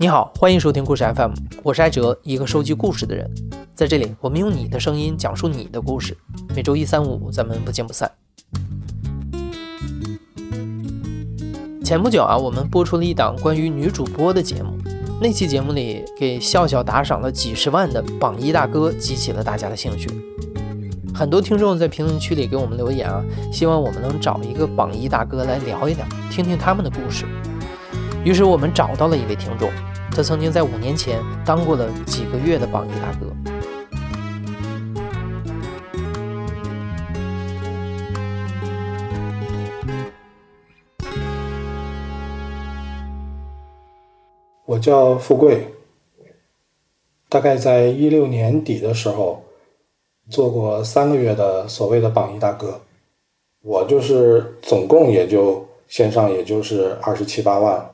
你好，欢迎收听故事 FM，我是艾哲，一个收集故事的人。在这里，我们用你的声音讲述你的故事。每周一、三、五，咱们不见不散。前不久啊，我们播出了一档关于女主播的节目，那期节目里给笑笑打赏了几十万的榜一大哥激起了大家的兴趣。很多听众在评论区里给我们留言啊，希望我们能找一个榜一大哥来聊一聊，听听他们的故事。于是我们找到了一位听众。他曾经在五年前当过了几个月的榜一大哥。我叫富贵，大概在一六年底的时候做过三个月的所谓的榜一大哥。我就是总共也就线上也就是二十七八万，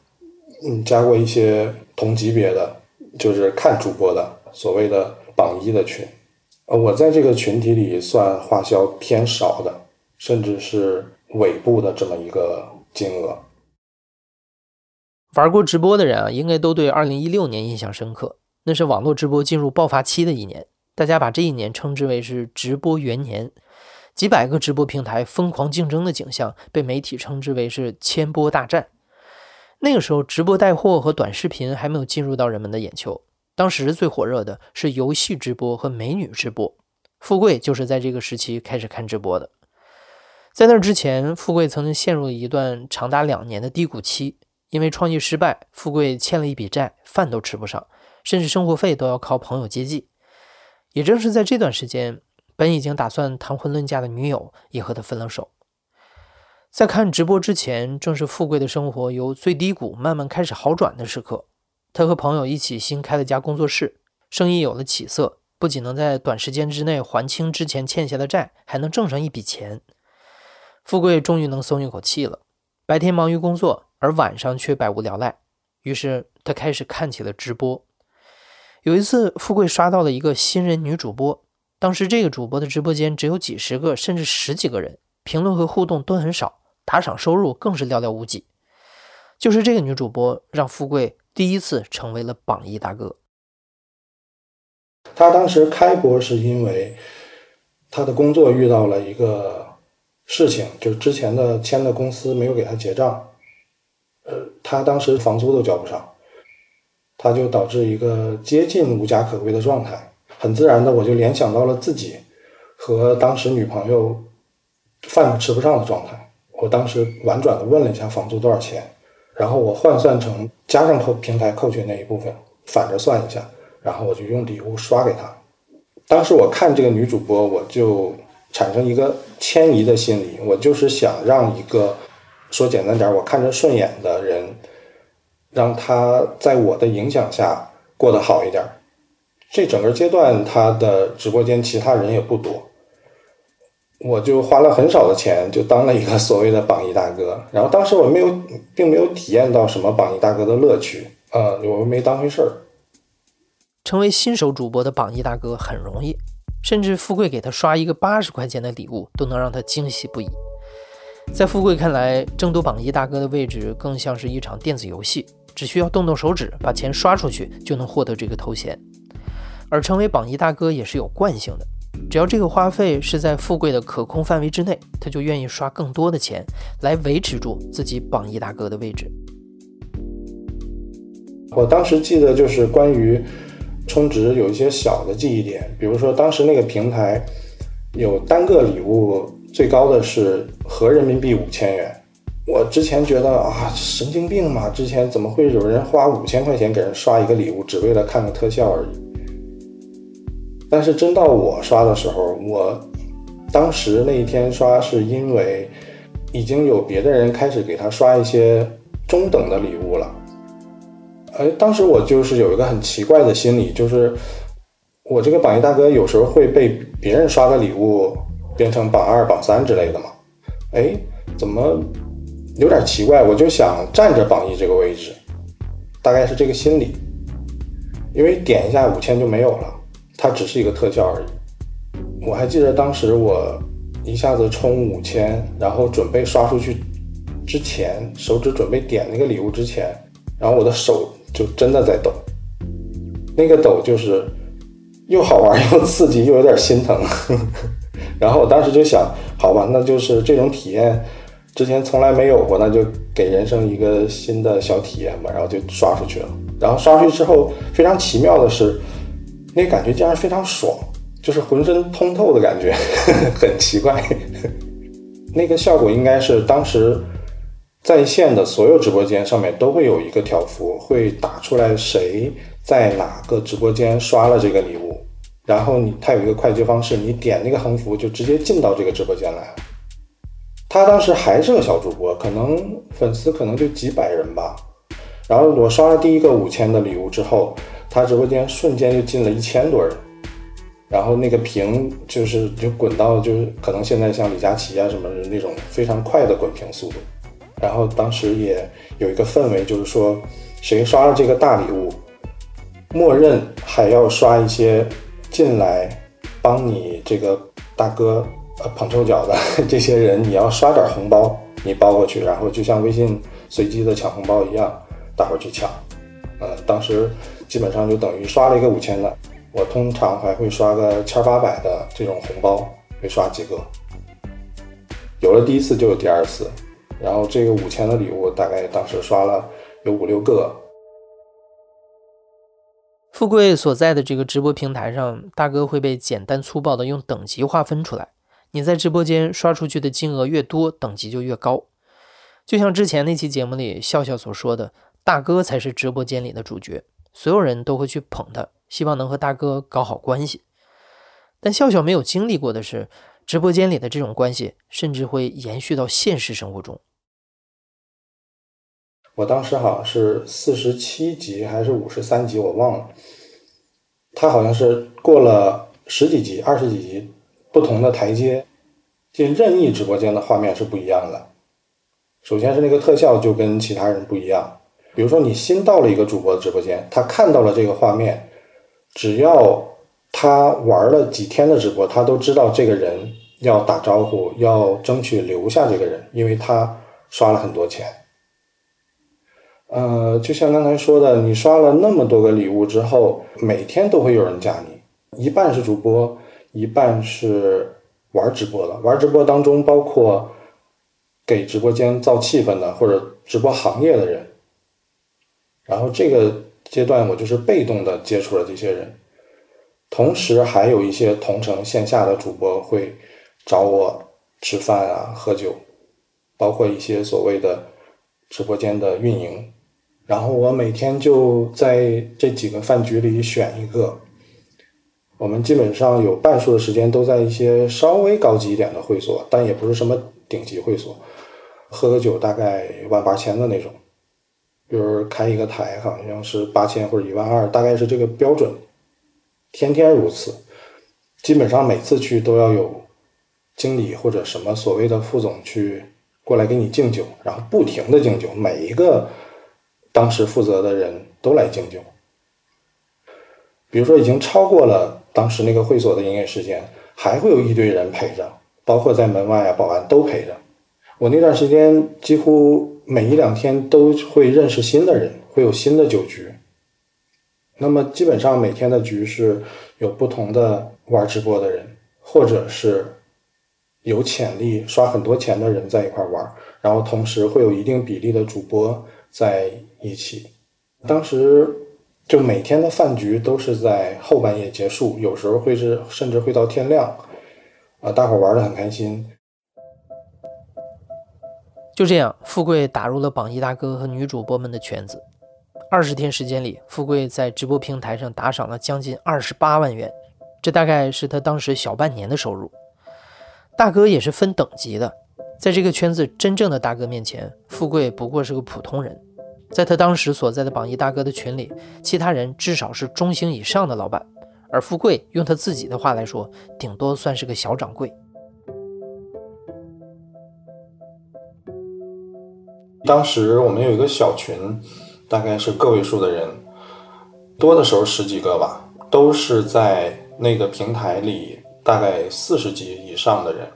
嗯，加过一些。同级别的就是看主播的所谓的榜一的群，呃，我在这个群体里算花销偏少的，甚至是尾部的这么一个金额。玩过直播的人啊，应该都对二零一六年印象深刻，那是网络直播进入爆发期的一年，大家把这一年称之为是直播元年，几百个直播平台疯狂竞争的景象，被媒体称之为是千播大战。那个时候，直播带货和短视频还没有进入到人们的眼球。当时最火热的是游戏直播和美女直播。富贵就是在这个时期开始看直播的。在那之前，富贵曾经陷入了一段长达两年的低谷期，因为创业失败，富贵欠了一笔债，饭都吃不上，甚至生活费都要靠朋友接济。也正是在这段时间，本已经打算谈婚论嫁的女友也和他分了手。在看直播之前，正是富贵的生活由最低谷慢慢开始好转的时刻。他和朋友一起新开了家工作室，生意有了起色，不仅能在短时间之内还清之前欠下的债，还能挣上一笔钱。富贵终于能松一口气了。白天忙于工作，而晚上却百无聊赖，于是他开始看起了直播。有一次，富贵刷到了一个新人女主播，当时这个主播的直播间只有几十个，甚至十几个人，评论和互动都很少。打赏收入更是寥寥无几，就是这个女主播让富贵第一次成为了榜一大哥。他当时开播是因为他的工作遇到了一个事情，就是之前的签的公司没有给他结账，呃，他当时房租都交不上，他就导致一个接近无家可归的状态。很自然的，我就联想到了自己和当时女朋友饭都吃不上的状态。我当时婉转的问了一下房租多少钱，然后我换算成加上扣平台扣去那一部分，反着算一下，然后我就用礼物刷给他。当时我看这个女主播，我就产生一个迁移的心理，我就是想让一个说简单点，我看着顺眼的人，让他在我的影响下过得好一点。这整个阶段，他的直播间其他人也不多。我就花了很少的钱，就当了一个所谓的榜一大哥。然后当时我没有，并没有体验到什么榜一大哥的乐趣，呃，我没当回事儿。成为新手主播的榜一大哥很容易，甚至富贵给他刷一个八十块钱的礼物，都能让他惊喜不已。在富贵看来，争夺榜一大哥的位置更像是一场电子游戏，只需要动动手指，把钱刷出去，就能获得这个头衔。而成为榜一大哥也是有惯性的。只要这个花费是在富贵的可控范围之内，他就愿意刷更多的钱来维持住自己榜一大哥的位置。我当时记得就是关于充值有一些小的记忆点，比如说当时那个平台有单个礼物最高的是合人民币五千元，我之前觉得啊神经病嘛，之前怎么会有人花五千块钱给人刷一个礼物，只为了看个特效而已。但是真到我刷的时候，我当时那一天刷是因为已经有别的人开始给他刷一些中等的礼物了。哎，当时我就是有一个很奇怪的心理，就是我这个榜一大哥有时候会被别人刷的礼物变成榜二、榜三之类的嘛。哎，怎么有点奇怪？我就想占着榜一这个位置，大概是这个心理，因为点一下五千就没有了。它只是一个特效而已。我还记得当时我一下子充五千，然后准备刷出去之前，手指准备点那个礼物之前，然后我的手就真的在抖。那个抖就是又好玩又刺激又有点心疼。然后我当时就想，好吧，那就是这种体验之前从来没有过，那就给人生一个新的小体验吧。然后就刷出去了。然后刷出去之后，非常奇妙的是，那感觉竟然非常爽，就是浑身通透的感觉，很奇怪。那个效果应该是当时在线的所有直播间上面都会有一个条幅，会打出来谁在哪个直播间刷了这个礼物，然后你它有一个快捷方式，你点那个横幅就直接进到这个直播间来。他当时还是个小主播，可能粉丝可能就几百人吧。然后我刷了第一个五千的礼物之后，他直播间瞬间就进了一千多人。然后那个屏就是就滚到就是可能现在像李佳琦啊什么的那种非常快的滚屏速度，然后当时也有一个氛围，就是说谁刷了这个大礼物，默认还要刷一些进来帮你这个大哥呃捧臭脚的这些人，你要刷点红包，你包过去，然后就像微信随机的抢红包一样，大伙儿去抢，呃，当时基本上就等于刷了一个五千的。我通常还会刷个千八百的这种红包，会刷几个。有了第一次就有第二次，然后这个五千的礼物大概当时刷了有五六个。富贵所在的这个直播平台上，大哥会被简单粗暴的用等级划分出来。你在直播间刷出去的金额越多，等级就越高。就像之前那期节目里笑笑所说的，大哥才是直播间里的主角，所有人都会去捧他。希望能和大哥搞好关系，但笑笑没有经历过的是，直播间里的这种关系甚至会延续到现实生活中。我当时好像是四十七级还是五十三级，我忘了。他好像是过了十几级、二十几级不同的台阶，进任意直播间的画面是不一样的。首先是那个特效就跟其他人不一样，比如说你新到了一个主播的直播间，他看到了这个画面。只要他玩了几天的直播，他都知道这个人要打招呼，要争取留下这个人，因为他刷了很多钱。呃，就像刚才说的，你刷了那么多个礼物之后，每天都会有人加你，一半是主播，一半是玩直播的。玩直播当中包括给直播间造气氛的，或者直播行业的人。然后这个。阶段我就是被动的接触了这些人，同时还有一些同城线下的主播会找我吃饭啊、喝酒，包括一些所谓的直播间的运营，然后我每天就在这几个饭局里选一个。我们基本上有半数的时间都在一些稍微高级一点的会所，但也不是什么顶级会所，喝个酒大概万八千的那种。比如开一个台，好像是八千或者一万二，大概是这个标准，天天如此，基本上每次去都要有经理或者什么所谓的副总去过来给你敬酒，然后不停的敬酒，每一个当时负责的人都来敬酒。比如说已经超过了当时那个会所的营业时间，还会有一堆人陪着，包括在门外啊，保安都陪着。我那段时间几乎。每一两天都会认识新的人，会有新的酒局。那么基本上每天的局是有不同的玩直播的人，或者是有潜力刷很多钱的人在一块玩，然后同时会有一定比例的主播在一起。当时就每天的饭局都是在后半夜结束，有时候会是甚至会到天亮，啊，大伙玩的很开心。就这样，富贵打入了榜一大哥和女主播们的圈子。二十天时间里，富贵在直播平台上打赏了将近二十八万元，这大概是他当时小半年的收入。大哥也是分等级的，在这个圈子真正的大哥面前，富贵不过是个普通人。在他当时所在的榜一大哥的群里，其他人至少是中星以上的老板，而富贵用他自己的话来说，顶多算是个小掌柜。当时我们有一个小群，大概是个位数的人，多的时候十几个吧，都是在那个平台里，大概四十级以上的人，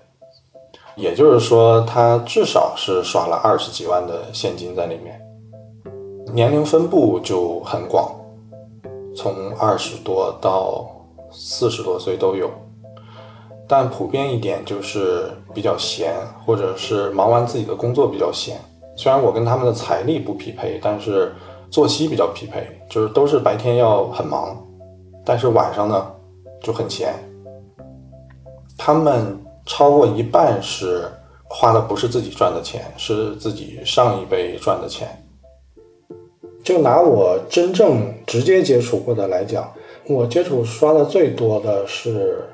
也就是说，他至少是刷了二十几万的现金在里面。年龄分布就很广，从二十多到四十多岁都有。但普遍一点就是比较闲，或者是忙完自己的工作比较闲。虽然我跟他们的财力不匹配，但是作息比较匹配，就是都是白天要很忙，但是晚上呢就很闲。他们超过一半是花的不是自己赚的钱，是自己上一辈赚的钱。就拿我真正直接接触过的来讲，我接触刷的最多的是。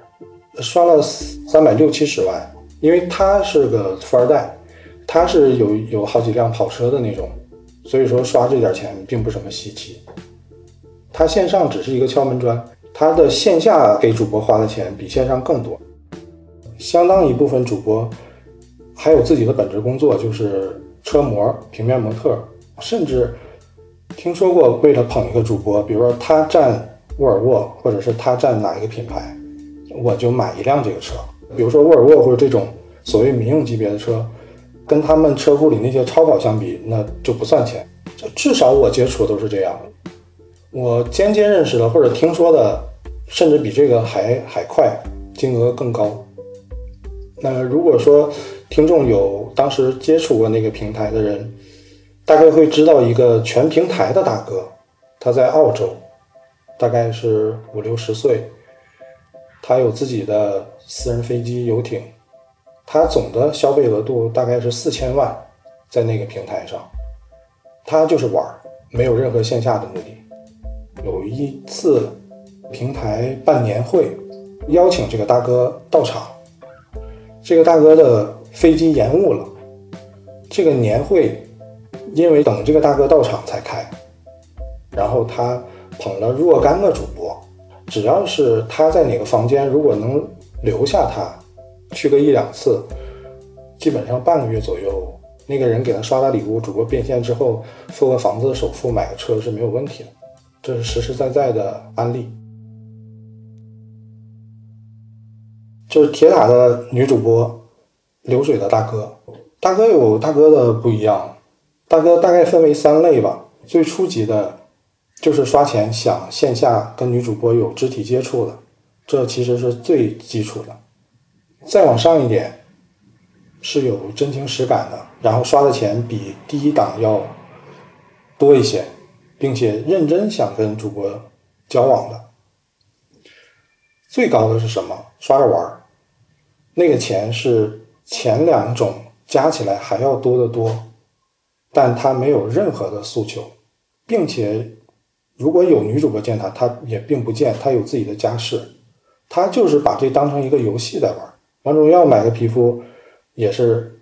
刷了三百六七十万，因为他是个富二代，他是有有好几辆跑车的那种，所以说刷这点钱并不什么稀奇。他线上只是一个敲门砖，他的线下给主播花的钱比线上更多。相当一部分主播还有自己的本职工作，就是车模、平面模特，甚至听说过为了捧一个主播，比如说他占沃尔沃，或者是他占哪一个品牌。我就买一辆这个车，比如说沃尔沃或者这种所谓民用级别的车，跟他们车库里那些超跑相比，那就不算钱。就至少我接触都是这样。我间接认识的或者听说的，甚至比这个还还快，金额更高。那如果说听众有当时接触过那个平台的人，大概会知道一个全平台的大哥，他在澳洲，大概是五六十岁。他有自己的私人飞机、游艇，他总的消费额度大概是四千万，在那个平台上，他就是玩，没有任何线下的目的。有一次平台办年会，邀请这个大哥到场，这个大哥的飞机延误了，这个年会因为等这个大哥到场才开，然后他捧了若干个主播。只要是他在哪个房间，如果能留下他去个一两次，基本上半个月左右，那个人给他刷了礼物，主播变现之后付个房子的首付，买个车是没有问题的。这是实实在在的案例。就是铁塔的女主播，流水的大哥，大哥有大哥的不一样，大哥大概分为三类吧，最初级的。就是刷钱想线下跟女主播有肢体接触的，这其实是最基础的。再往上一点，是有真情实感的，然后刷的钱比第一档要多一些，并且认真想跟主播交往的。最高的是什么？刷着玩儿，那个钱是前两种加起来还要多得多，但他没有任何的诉求，并且。如果有女主播见他，他也并不见，他有自己的家室，他就是把这当成一个游戏在玩。王者荣耀买个皮肤也是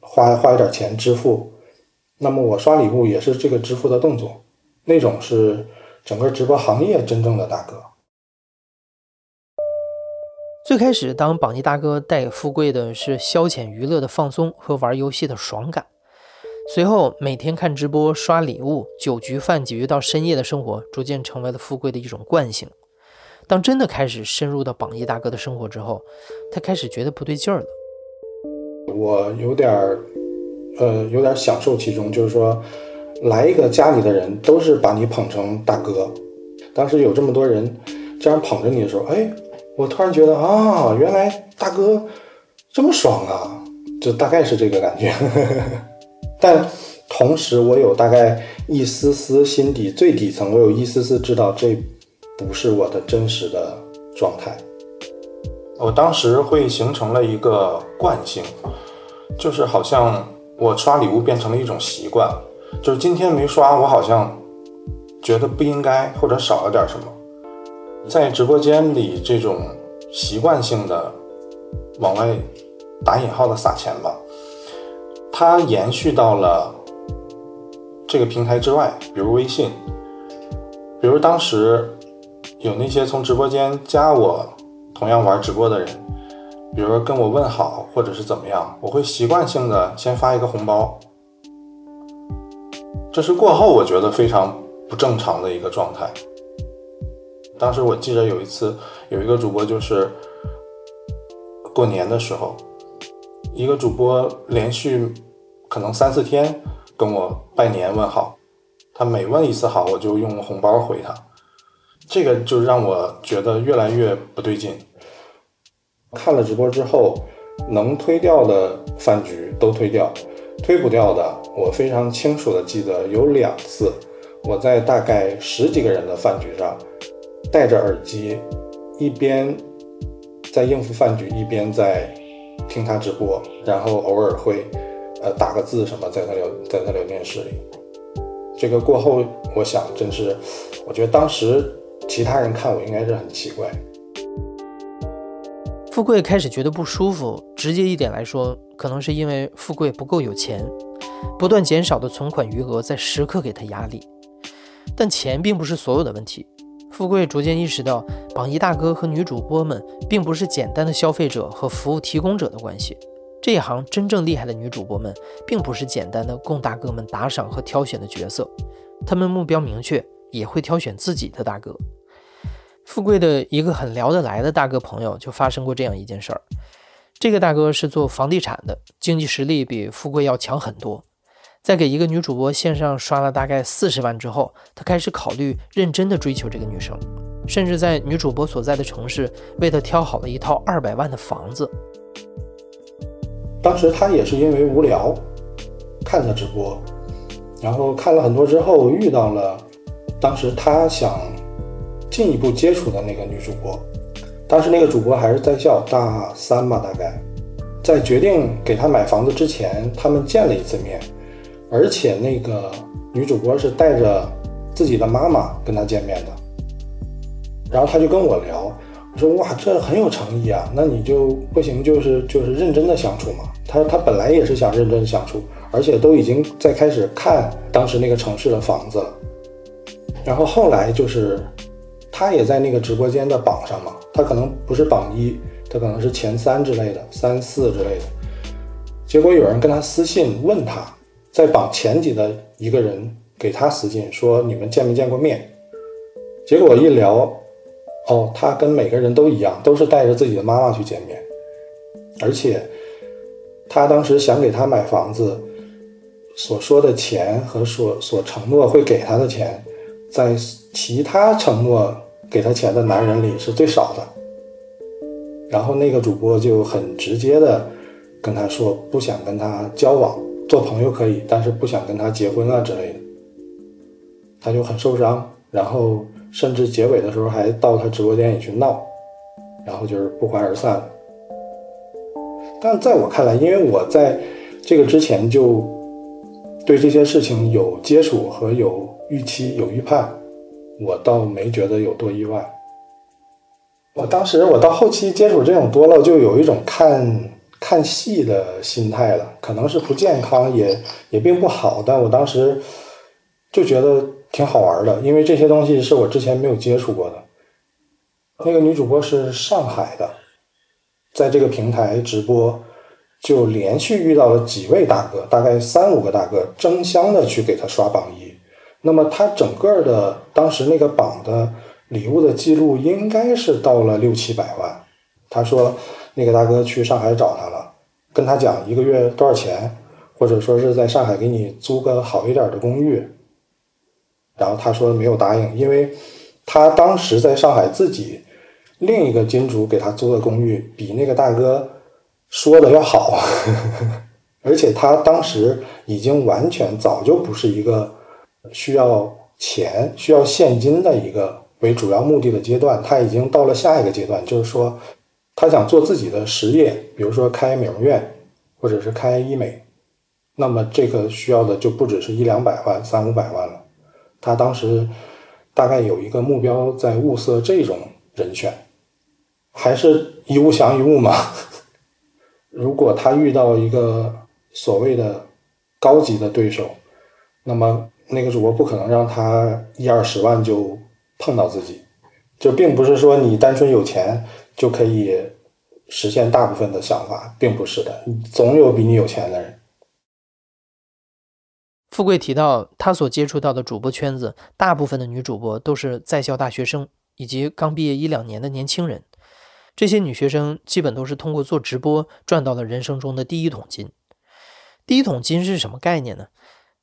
花花一点钱支付，那么我刷礼物也是这个支付的动作，那种是整个直播行业真正的大哥。最开始当榜一大哥带给富贵的是消遣娱乐的放松和玩游戏的爽感。随后，每天看直播、刷礼物、酒局饭局到深夜的生活，逐渐成为了富贵的一种惯性。当真的开始深入到榜一大哥的生活之后，他开始觉得不对劲儿了。我有点儿，呃，有点享受其中，就是说，来一个家里的人都是把你捧成大哥。当时有这么多人这样捧着你的时候，哎，我突然觉得啊，原来大哥这么爽啊，就大概是这个感觉。但同时，我有大概一丝丝心底最底层，我有一丝丝知道这不是我的真实的状态。我当时会形成了一个惯性，就是好像我刷礼物变成了一种习惯，就是今天没刷，我好像觉得不应该或者少了点什么。在直播间里，这种习惯性的往外打引号的撒钱吧。它延续到了这个平台之外，比如微信，比如当时有那些从直播间加我同样玩直播的人，比如说跟我问好或者是怎么样，我会习惯性的先发一个红包，这是过后我觉得非常不正常的一个状态。当时我记得有一次有一个主播就是过年的时候，一个主播连续。可能三四天跟我拜年问好，他每问一次好，我就用红包回他。这个就让我觉得越来越不对劲。看了直播之后，能推掉的饭局都推掉，推不掉的，我非常清楚的记得有两次，我在大概十几个人的饭局上，戴着耳机，一边在应付饭局，一边在听他直播，然后偶尔会呃打个字什么，在他聊在他聊天室里。这个过后，我想真是，我觉得当时其他人看我应该是很奇怪。富贵开始觉得不舒服，直接一点来说，可能是因为富贵不够有钱，不断减少的存款余额在时刻给他压力。但钱并不是所有的问题。富贵逐渐意识到，榜一大哥和女主播们并不是简单的消费者和服务提供者的关系。这一行真正厉害的女主播们，并不是简单的供大哥们打赏和挑选的角色，他们目标明确，也会挑选自己的大哥。富贵的一个很聊得来的大哥朋友就发生过这样一件事儿。这个大哥是做房地产的，经济实力比富贵要强很多。在给一个女主播线上刷了大概四十万之后，他开始考虑认真的追求这个女生，甚至在女主播所在的城市为她挑好了一套二百万的房子。当时他也是因为无聊看的直播，然后看了很多之后遇到了当时他想。进一步接触的那个女主播，当时那个主播还是在校大三吧，大概在决定给她买房子之前，他们见了一次面，而且那个女主播是带着自己的妈妈跟他见面的。然后他就跟我聊，我说哇，这很有诚意啊，那你就不行，就是就是认真的相处嘛。他他本来也是想认真相处，而且都已经在开始看当时那个城市的房子了。然后后来就是。他也在那个直播间的榜上嘛，他可能不是榜一，他可能是前三之类的，三四之类的。结果有人跟他私信问他，在榜前几的一个人给他私信说你们见没见过面？结果一聊，哦，他跟每个人都一样，都是带着自己的妈妈去见面，而且他当时想给他买房子，所说的钱和所所承诺会给他的钱，在其他承诺。给他钱的男人里是最少的，然后那个主播就很直接的跟他说不想跟他交往，做朋友可以，但是不想跟他结婚啊之类的，他就很受伤，然后甚至结尾的时候还到他直播间里去闹，然后就是不欢而散了。但在我看来，因为我在这个之前就对这些事情有接触和有预期、有预判。我倒没觉得有多意外。我当时我到后期接触这种多了，就有一种看看戏的心态了，可能是不健康，也也并不好。但我当时就觉得挺好玩的，因为这些东西是我之前没有接触过的。那个女主播是上海的，在这个平台直播，就连续遇到了几位大哥，大概三五个大哥争相的去给她刷榜一。那么他整个的当时那个榜的礼物的记录应该是到了六七百万。他说那个大哥去上海找他了，跟他讲一个月多少钱，或者说是在上海给你租个好一点的公寓。然后他说没有答应，因为他当时在上海自己另一个金主给他租的公寓比那个大哥说的要好，而且他当时已经完全早就不是一个。需要钱、需要现金的一个为主要目的的阶段，他已经到了下一个阶段，就是说，他想做自己的实业，比如说开美容院，或者是开医美，那么这个需要的就不只是一两百万、三五百万了。他当时大概有一个目标在物色这种人选，还是一物降一物嘛。如果他遇到一个所谓的高级的对手，那么。那个主播不可能让他一二十万就碰到自己，就并不是说你单纯有钱就可以实现大部分的想法，并不是的，总有比你有钱的人。富贵提到，他所接触到的主播圈子，大部分的女主播都是在校大学生以及刚毕业一两年的年轻人。这些女学生基本都是通过做直播赚到了人生中的第一桶金。第一桶金是什么概念呢？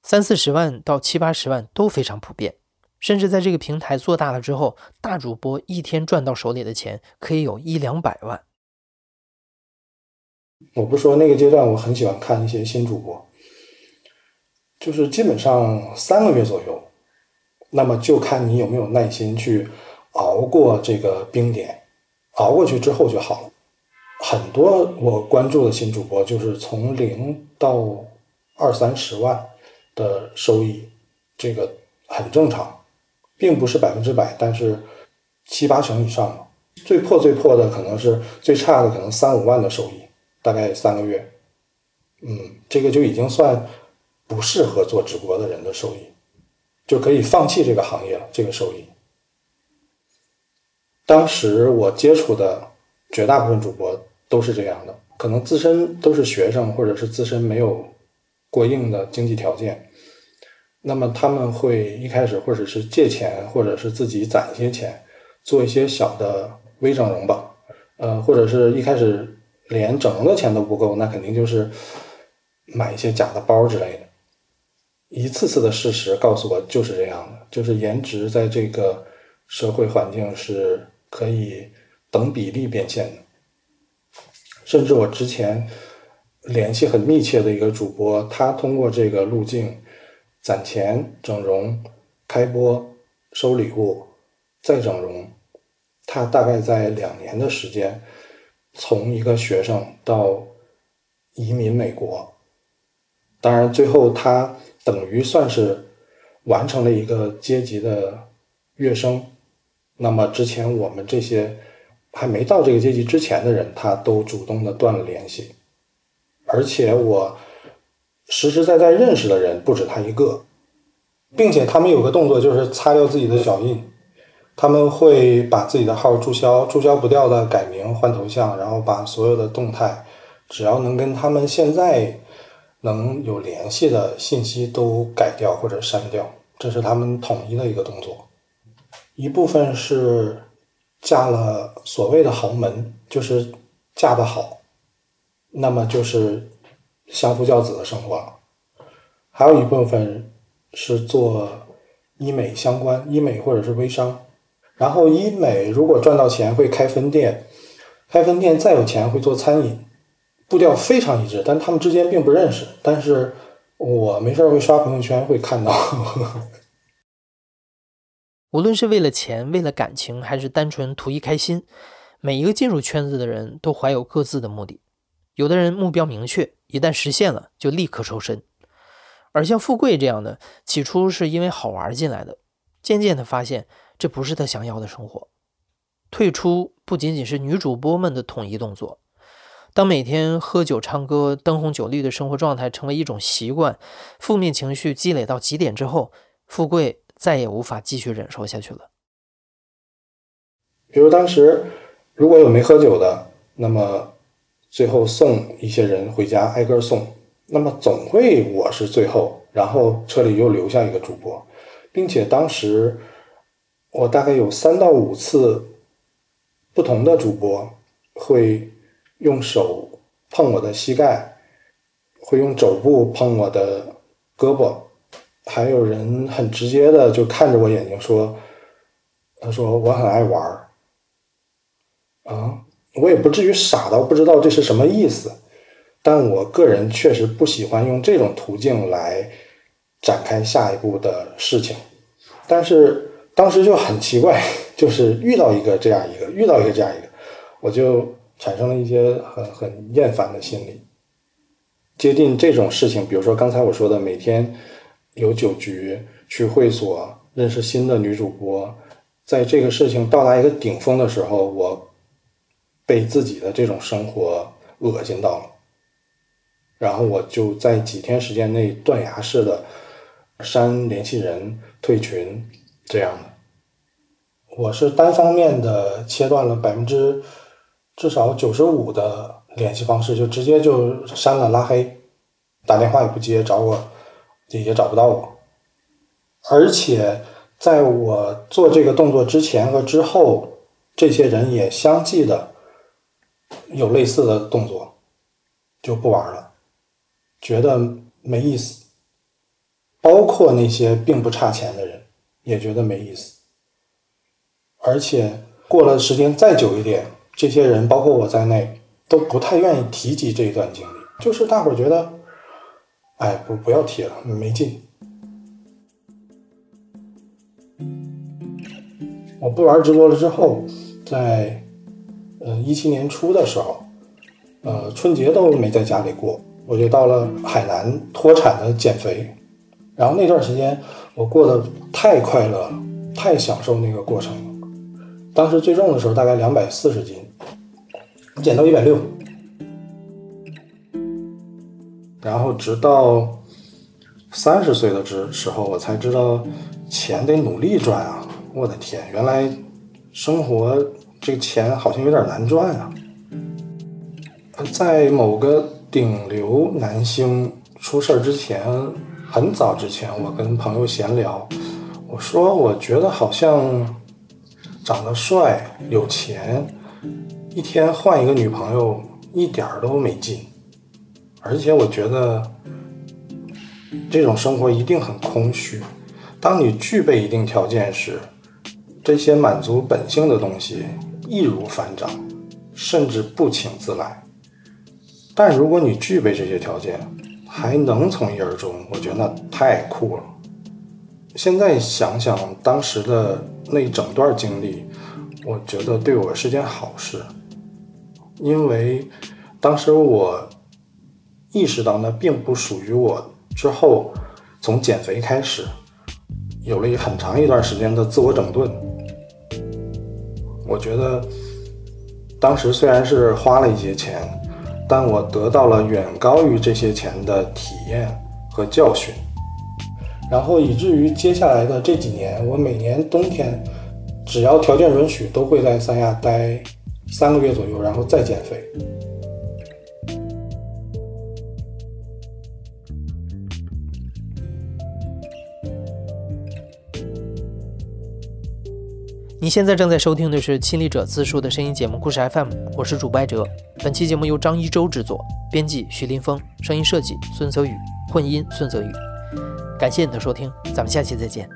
三四十万到七八十万都非常普遍。甚至在这个平台做大了之后，大主播一天赚到手里的钱可以有一两百万。我不说那个阶段，我很喜欢看一些新主播，就是基本上三个月左右，那么就看你有没有耐心去熬过这个冰点，熬过去之后就好了。很多我关注的新主播，就是从零到二三十万的收益，这个很正常。并不是百分之百，但是七八成以上吧最破最破的可能是最差的，可能三五万的收益，大概三个月。嗯，这个就已经算不适合做直播的人的收益，就可以放弃这个行业了。这个收益，当时我接触的绝大部分主播都是这样的，可能自身都是学生，或者是自身没有过硬的经济条件。那么他们会一开始或者是借钱，或者是自己攒一些钱，做一些小的微整容吧，呃，或者是一开始连整容的钱都不够，那肯定就是买一些假的包之类的。一次次的事实告诉我就是这样的，就是颜值在这个社会环境是可以等比例变现的。甚至我之前联系很密切的一个主播，他通过这个路径。攒钱整容，开播收礼物，再整容，他大概在两年的时间，从一个学生到移民美国。当然，最后他等于算是完成了一个阶级的跃升。那么之前我们这些还没到这个阶级之前的人，他都主动的断了联系，而且我。实实在在认识的人不止他一个，并且他们有个动作就是擦掉自己的脚印，他们会把自己的号注销，注销不掉的改名换头像，然后把所有的动态，只要能跟他们现在能有联系的信息都改掉或者删掉，这是他们统一的一个动作。一部分是嫁了所谓的豪门，就是嫁得好，那么就是。相夫教子的生活了，还有一部分是做医美相关，医美或者是微商。然后医美如果赚到钱会开分店，开分店再有钱会做餐饮，步调非常一致，但他们之间并不认识。但是我没事会刷朋友圈会看到。无论是为了钱、为了感情，还是单纯图一开心，每一个进入圈子的人都怀有各自的目的。有的人目标明确，一旦实现了就立刻抽身；而像富贵这样的，起初是因为好玩进来的，渐渐的发现这不是他想要的生活。退出不仅仅是女主播们的统一动作，当每天喝酒、唱歌、灯红酒绿的生活状态成为一种习惯，负面情绪积累到极点之后，富贵再也无法继续忍受下去了。比如当时如果有没喝酒的，那么。最后送一些人回家，挨个送。那么总会我是最后，然后车里又留下一个主播，并且当时我大概有三到五次不同的主播会用手碰我的膝盖，会用肘部碰我的胳膊，还有人很直接的就看着我眼睛说：“他说我很爱玩儿。”啊。我也不至于傻到不知道这是什么意思，但我个人确实不喜欢用这种途径来展开下一步的事情。但是当时就很奇怪，就是遇到一个这样一个，遇到一个这样一个，我就产生了一些很很厌烦的心理。接近这种事情，比如说刚才我说的，每天有酒局，去会所认识新的女主播，在这个事情到达一个顶峰的时候，我。被自己的这种生活恶心到了，然后我就在几天时间内断崖式的删联系人、退群这样的。我是单方面的切断了百分之至少九十五的联系方式，就直接就删了拉黑，打电话也不接，找我也找不到我。而且在我做这个动作之前和之后，这些人也相继的。有类似的动作，就不玩了，觉得没意思。包括那些并不差钱的人也觉得没意思。而且过了时间再久一点，这些人包括我在内都不太愿意提及这一段经历，就是大伙儿觉得，哎，不不要提了，没劲。我不玩直播了之后，在呃一七年初的时候，呃春节都没在家里过，我就到了海南脱产的减肥，然后那段时间我过得太快乐了，太享受那个过程了。当时最重的时候大概两百四十斤，减到一百六，然后直到三十岁的时时候，我才知道钱得努力赚啊！我的天，原来生活这个钱好像有点难赚啊！在某个顶流男星出事儿之前，很早之前，我跟朋友闲聊，我说我觉得好像。长得帅、有钱，一天换一个女朋友一点儿都没劲，而且我觉得这种生活一定很空虚。当你具备一定条件时，这些满足本性的东西易如反掌，甚至不请自来。但如果你具备这些条件，还能从一而终，我觉得那太酷了。现在想想当时的。那一整段经历，我觉得对我是件好事，因为当时我意识到那并不属于我。之后从减肥开始，有了很长一段时间的自我整顿。我觉得当时虽然是花了一些钱，但我得到了远高于这些钱的体验和教训。然后以至于接下来的这几年，我每年冬天，只要条件允许，都会在三亚待三个月左右，然后再减肥。你现在正在收听的是《亲历者自述》的声音节目《故事 FM》，我是主播艾哲。本期节目由张一舟制作，编辑徐林峰，声音设计孙泽宇，混音孙泽宇。感谢你的收听，咱们下期再见。